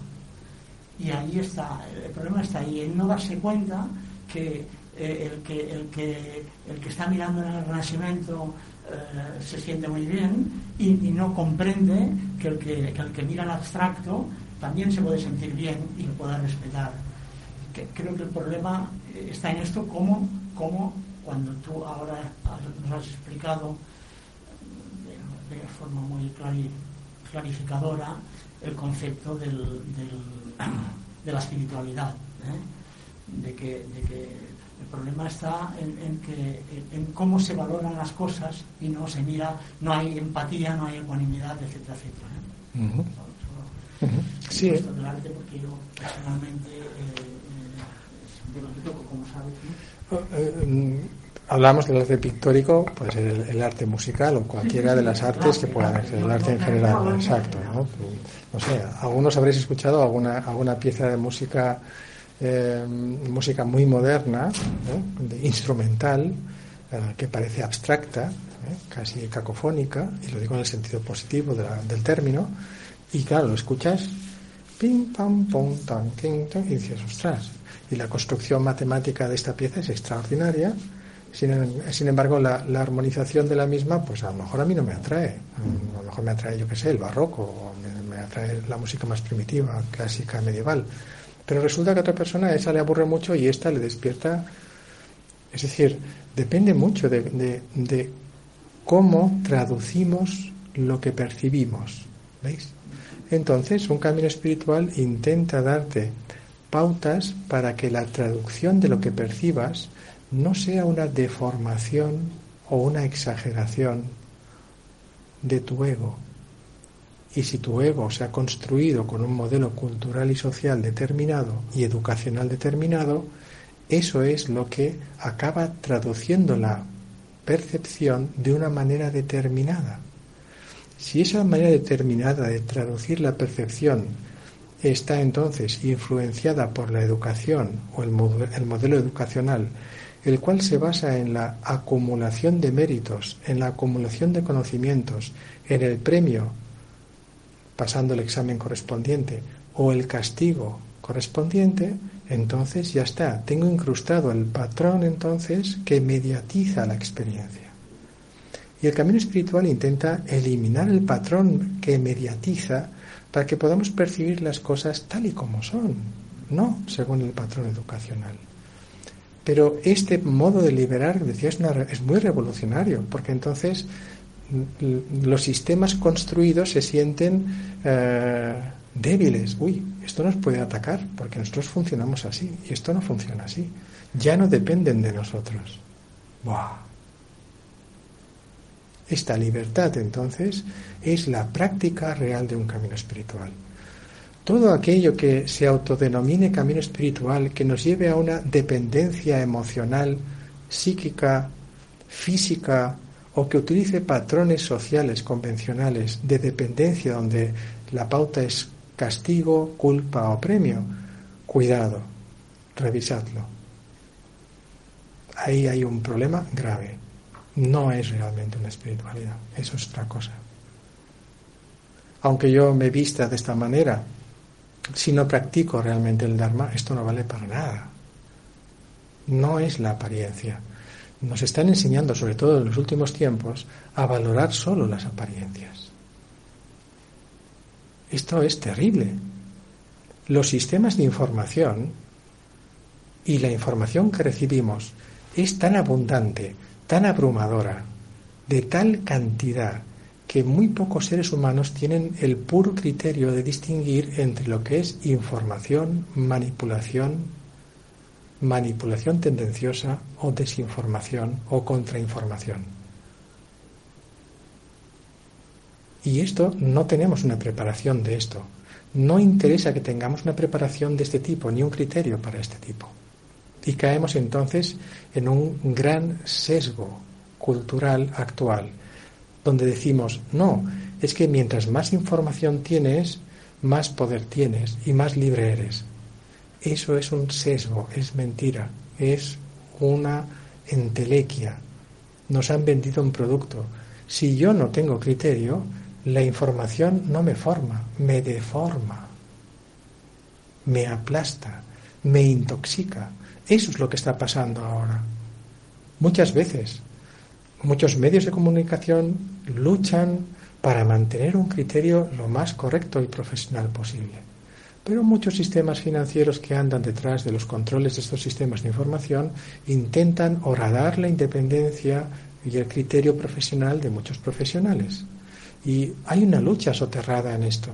Y ahí está, el problema está ahí, en no darse cuenta que, el, que, el, que el que está mirando en el Renacimiento se siente muy bien y, no comprende que el que, que el que mira el abstracto también se puede sentir bien y lo pueda respetar. creo que el problema eh, está en esto, como, como cuando tú ahora nos has explicado de, forma muy clarificadora el concepto de la espiritualidad, ¿eh? de, que, el problema está en, que, en cómo se valoran las cosas y no se mira, no hay empatía, no hay ecuanimidad, etcétera, etcétera. ¿eh? Sí. porque yo personalmente eh, eh, hablamos del arte pictórico, pues el, el, arte musical o cualquiera de las artes que puedan ser, el arte en general, exacto. ¿no? no sé, algunos habréis escuchado alguna, alguna pieza de música, eh, música muy moderna, de instrumental, eh, que parece abstracta, ¿eh? casi cacofónica, y lo digo en el sentido positivo de la, del término, y claro, lo escuchas, pim, pam, pum, tan, ting, y dices, ostras, y la construcción matemática de esta pieza es extraordinaria, sin, embargo, la, armonización de la misma, pues a lo mejor a mí no me atrae. A lo mejor me atrae, yo qué sé, el barroco, o me, atrae la música más primitiva, clásica, medieval. Pero resulta que a otra persona esa le aburre mucho y esta le despierta. Es decir, depende mucho de, de cómo traducimos lo que percibimos. ¿Veis? Entonces, un camino espiritual intenta darte pautas para que la traducción de lo que percibas no sea una deformación o una exageración de tu ego. Y si tu ego se ha construido con un modelo cultural y social determinado y educacional determinado, eso es lo que acaba traduciendo la percepción de una manera determinada. Si esa manera determinada de traducir la percepción está entonces influenciada por la educación o el, modelo educacional el cual se basa en la acumulación de méritos, en la acumulación de conocimientos, en el premio, pasando el examen correspondiente, o el castigo correspondiente, entonces ya está. Tengo incrustado el patrón entonces que mediatiza la experiencia. Y el camino espiritual intenta eliminar el patrón que mediatiza para que podamos percibir las cosas tal y como son, no según el patrón educacional. Pero este modo de liberar, decía, es, muy revolucionario, porque entonces mm, los sistemas construidos se sienten eh, débiles. Uy, esto nos puede atacar, porque nosotros funcionamos así, y esto no funciona así. Ya no dependen de nosotros. Esta libertad, entonces, es la práctica real de un camino espiritual todo aquello que se autodenomine camino espiritual, que nos lleve a una dependencia emocional, psíquica, física, o que utilice patrones sociales convencionales de dependencia donde la pauta es castigo, culpa o premio, cuidado, revisadlo. Ahí hay un problema grave. No es realmente una espiritualidad, es otra cosa. Aunque yo me vista de esta manera, si no practico realmente el Dharma, esto no vale para nada. No es la apariencia. Nos están enseñando, sobre todo en los últimos tiempos, a valorar solo las apariencias. Esto es terrible. Los sistemas de información y la información que recibimos es tan abundante, tan abrumadora, de tal cantidad, que muy pocos seres humanos tienen el puro criterio de distinguir entre lo que es información, manipulación, manipulación tendenciosa o desinformación o contrainformación. Y esto no tenemos una preparación de esto. No interesa que tengamos una preparación de este tipo, ni un criterio para este tipo. Y caemos entonces en un gran sesgo cultural actual donde decimos, no, es que mientras más información tienes, más poder tienes y más libre eres. Eso es un sesgo, es mentira, es una entelequia. Nos han vendido un producto. Si yo no tengo criterio, la información no me forma, me deforma, me aplasta, me intoxica. Eso es lo que está pasando ahora. Muchas veces Muchos medios de comunicación luchan para mantener un criterio lo más correcto y profesional posible. Pero muchos sistemas financieros que andan detrás de los controles de estos sistemas de información intentan horadar la independencia y el criterio profesional de muchos profesionales. Y hay una lucha soterrada en esto.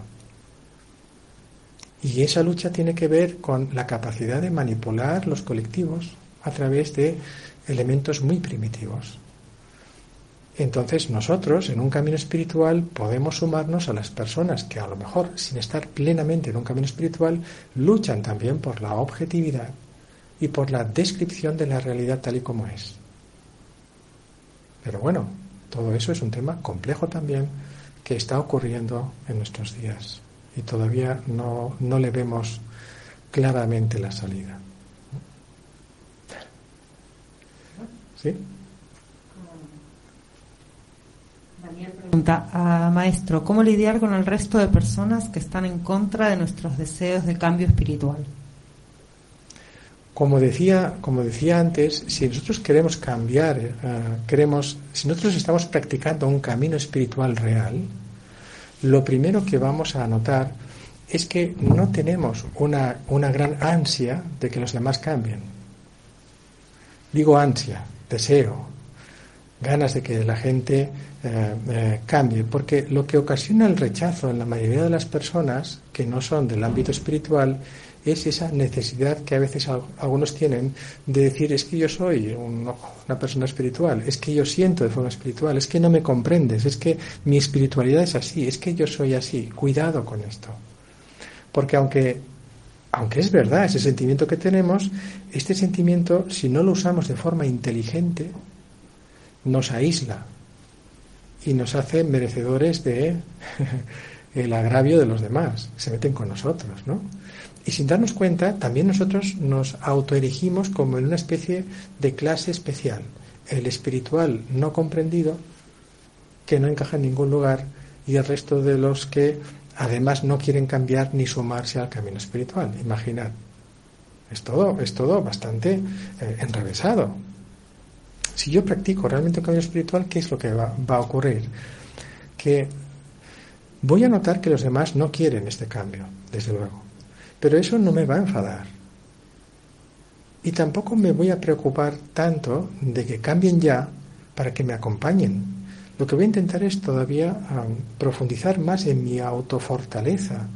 Y esa lucha tiene que ver con la capacidad de manipular los colectivos a través de elementos muy primitivos. Entonces nosotros en un camino espiritual podemos sumarnos a las personas que a lo mejor sin estar plenamente en un camino espiritual luchan también por la objetividad y por la descripción de la realidad tal y como es. Pero bueno, todo eso es un tema complejo también que está ocurriendo en nuestros días y todavía no, no le vemos claramente la salida. ¿Sí? Daniel pregunta, a maestro, ¿cómo lidiar con el resto de personas que están en contra de nuestros deseos de cambio espiritual? Como decía, como decía antes, si nosotros queremos cambiar, eh, queremos, si nosotros estamos practicando un camino espiritual real, lo primero que vamos a notar es que no tenemos una, una gran ansia de que los demás cambien. Digo ansia, deseo, ganas de que la gente eh, eh, cambie, porque lo que ocasiona el rechazo en la mayoría de las personas que no son del ámbito espiritual es esa necesidad que a veces algunos tienen de decir es que yo soy una persona espiritual, es que yo siento de forma espiritual, es que no me comprendes, es que mi espiritualidad es así, es que yo soy así. Cuidado con esto. Porque aunque, aunque es verdad ese sentimiento que tenemos, este sentimiento, si no lo usamos de forma inteligente, nos aísla y nos hace merecedores de el agravio de los demás. Se meten con nosotros, ¿no? Y sin darnos cuenta, también nosotros nos autoerigimos como en una especie de clase especial. El espiritual no comprendido, que no encaja en ningún lugar, y el resto de los que además no quieren cambiar ni sumarse al camino espiritual. Imaginad. Es todo, es todo bastante eh, enrevesado. Si yo practico realmente un camino espiritual, ¿qué es lo que va, va a ocurrir? Que voy a notar que los demás no quieren este cambio, desde luego. Pero eso no me va a enfadar. Y tampoco me voy a preocupar tanto de que cambien ya para que me acompañen. Lo que voy a intentar es todavía profundizar más en mi autofortaleza,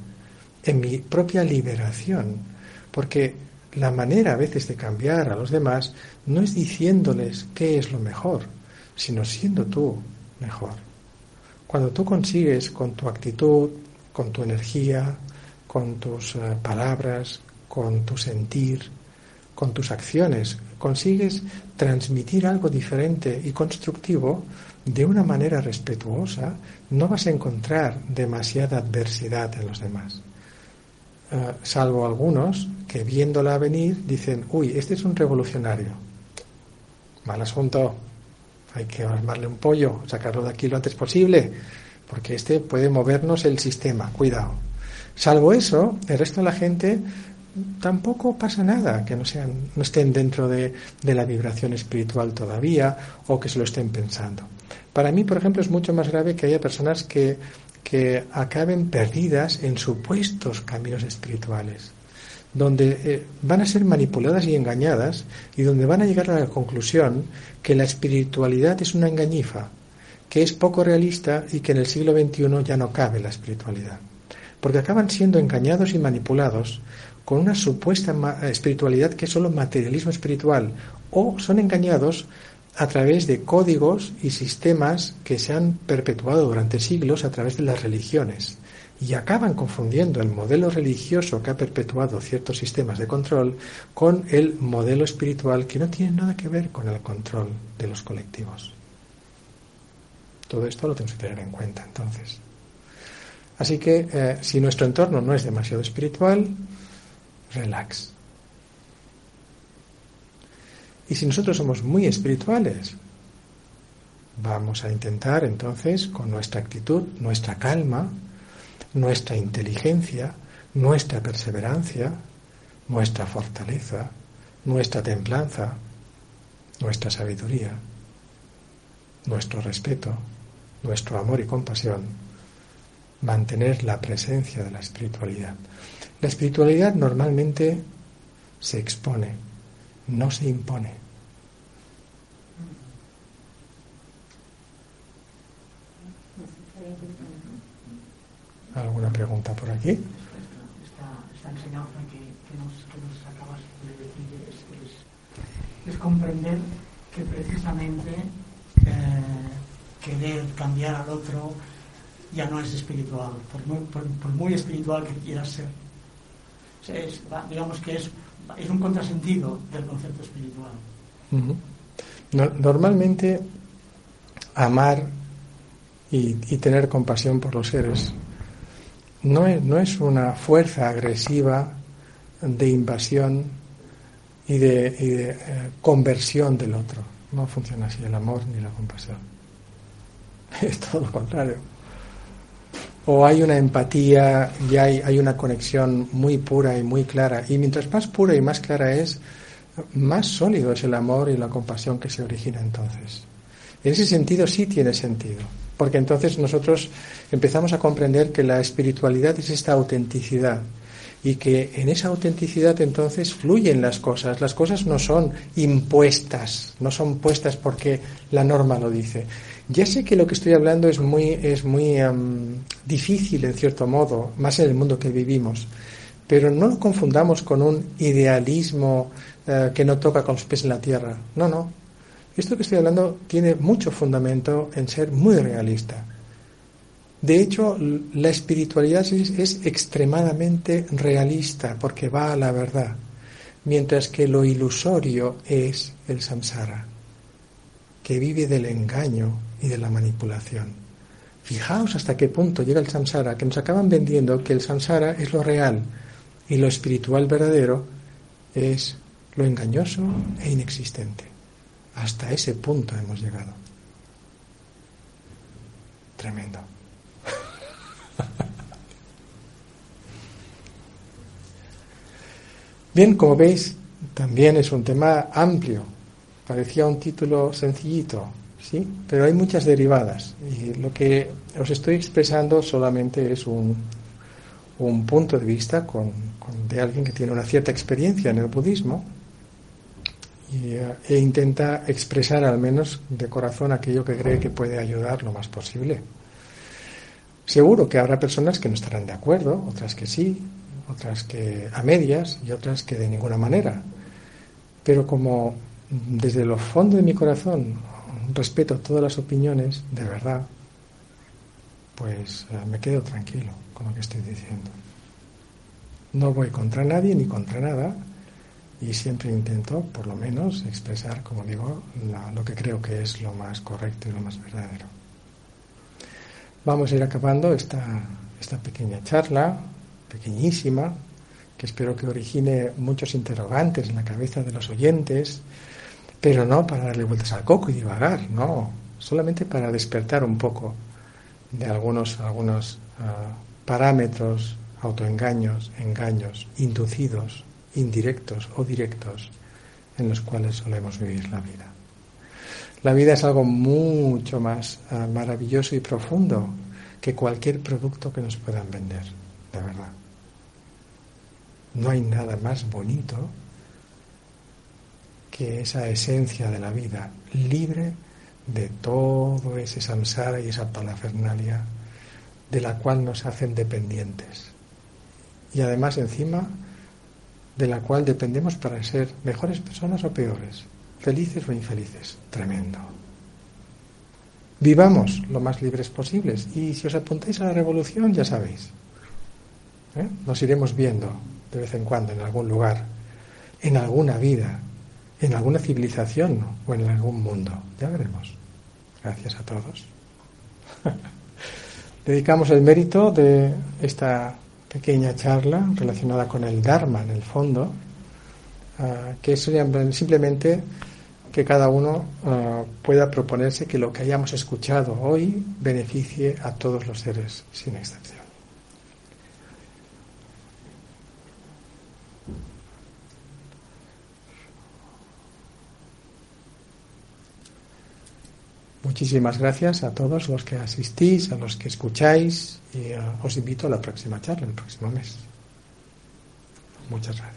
en mi propia liberación, porque la manera a veces de cambiar a los demás no es diciéndoles qué es lo mejor, sino siendo tú mejor. Cuando tú consigues con tu actitud, con tu energía, con tus eh, palabras, con tu sentir, con tus acciones, consigues transmitir algo diferente y constructivo de una manera respetuosa, no vas a encontrar demasiada adversidad en los demás. Eh, salvo algunos que viéndola venir dicen, uy, este es un revolucionario. Mal asunto. Hay que armarle un pollo, sacarlo de aquí lo antes posible, porque este puede movernos el sistema. Cuidado. Salvo eso, el resto de la gente tampoco pasa nada que no sean, no estén dentro de, la vibración espiritual todavía o que se lo estén pensando. Para mí, por ejemplo, es mucho más grave que haya personas que, que acaben perdidas en supuestos caminos espirituales, donde eh, van a ser manipuladas y engañadas y donde van a llegar a la conclusión que la espiritualidad es una engañifa, que es poco realista y que en el siglo XXI ya no cabe la espiritualidad porque acaban siendo engañados y manipulados con una supuesta espiritualidad que es solo materialismo espiritual, o son engañados a través de códigos y sistemas que se han perpetuado durante siglos a través de las religiones y acaban confundiendo el modelo religioso que ha perpetuado ciertos sistemas de control con el modelo espiritual que no tiene nada que ver con el control de los colectivos. Todo esto lo tenemos que tener en cuenta entonces. Así que eh, si nuestro entorno no es demasiado espiritual, relax. Y si nosotros somos muy espirituales, vamos a intentar entonces con nuestra actitud, nuestra calma, nuestra inteligencia, nuestra perseverancia, nuestra fortaleza, nuestra templanza, nuestra sabiduría, nuestro respeto, nuestro amor y compasión, mantener la presencia de la espiritualidad. La espiritualidad normalmente se expone, no se impone. ¿Alguna pregunta por aquí? Esta, enseñanza que, nos, acabas de decir es, comprender que precisamente eh, querer cambiar al otro, ya no es espiritual, por muy, espiritual que quieras ser. digamos que es es un contrasentido del concepto espiritual. normalmente, amar y, tener compasión por los seres no es, no es una fuerza agresiva de invasión y de, eh, conversión del otro. No funciona así el amor ni la compasión. Es todo lo contrario. O hay una empatía y hay, una conexión muy pura y muy clara. Y mientras más pura y más clara es, más sólido es el amor y la compasión que se origina entonces. En ese sentido sí tiene sentido, porque entonces nosotros empezamos a comprender que la espiritualidad es esta autenticidad y que en esa autenticidad entonces fluyen las cosas. Las cosas no son impuestas, no son puestas porque la norma lo dice. Ya sé que lo que estoy hablando es muy, es muy difícil en cierto modo, más en el mundo que vivimos, pero no lo confundamos con un idealismo eh, que no toca con los pies en la tierra. No, no. Esto que estoy hablando tiene mucho fundamento en ser muy realista. De hecho, la espiritualidad es, extremadamente realista porque va a la verdad, mientras que lo ilusorio es el samsara, que vive del engaño y de la manipulación. Fijaos hasta qué punto llega el samsara, que nos acaban vendiendo que el samsara es lo real y lo espiritual verdadero es lo engañoso e inexistente. Hasta ese punto hemos llegado. Tremendo. Bien, como veis, también es un tema amplio. Parecía un título sencillito, ¿sí? Pero hay muchas derivadas. Y lo que os estoy expresando solamente es un, un punto de vista con, de alguien que tiene una cierta experiencia en el budismo y, eh, e intenta expresar al menos de corazón aquello que cree que puede ayudar lo más posible. Seguro que habrá personas que no estarán de acuerdo, otras que sí, otras que a medias y otras que de ninguna manera. Pero como desde lo fondo de mi corazón respeto todas las opiniones, de verdad, pues eh, me quedo tranquilo con lo que estoy diciendo. No voy contra nadie ni contra nada y siempre intento, por lo menos, expresar, como digo, lo que creo que es lo más correcto y lo más verdadero. Vamos a ir acabando esta, esta pequeña charla, pequeñísima, que espero que origine muchos interrogantes en la cabeza de los oyentes, pero no para darle vueltas al coco y divagar, no, solamente para despertar un poco de algunos, algunos ah, parámetros, autoengaños, engaños, inducidos, indirectos o directos en los cuales solemos vivir la vida. La vida es algo mucho más ah, maravilloso y profundo que cualquier producto que nos puedan vender, de verdad. No hay nada más bonito que esa esencia de la vida, libre de todo ese samsara y esa palafernalia de la cual nos hacen dependientes. Y además encima de la cual dependemos para ser mejores personas o peores felices o infelices. Tremendo. Vivamos lo más libres posibles. Y si os apuntáis a la revolución, ya sabéis. ¿eh? Nos iremos viendo de vez en cuando en algún lugar, en alguna vida, en alguna civilización o en algún mundo. Ya veremos. Gracias a todos. Dedicamos el mérito de esta pequeña charla relacionada con el Dharma en el fondo, que es simplemente que cada uno ah, pueda proponerse que lo que hayamos escuchado hoy beneficie a todos los seres sin excepción. Muchísimas gracias a todos los que asistís, a los que escucháis y ah, os invito a la próxima charla, el próximo mes. Muchas gracias.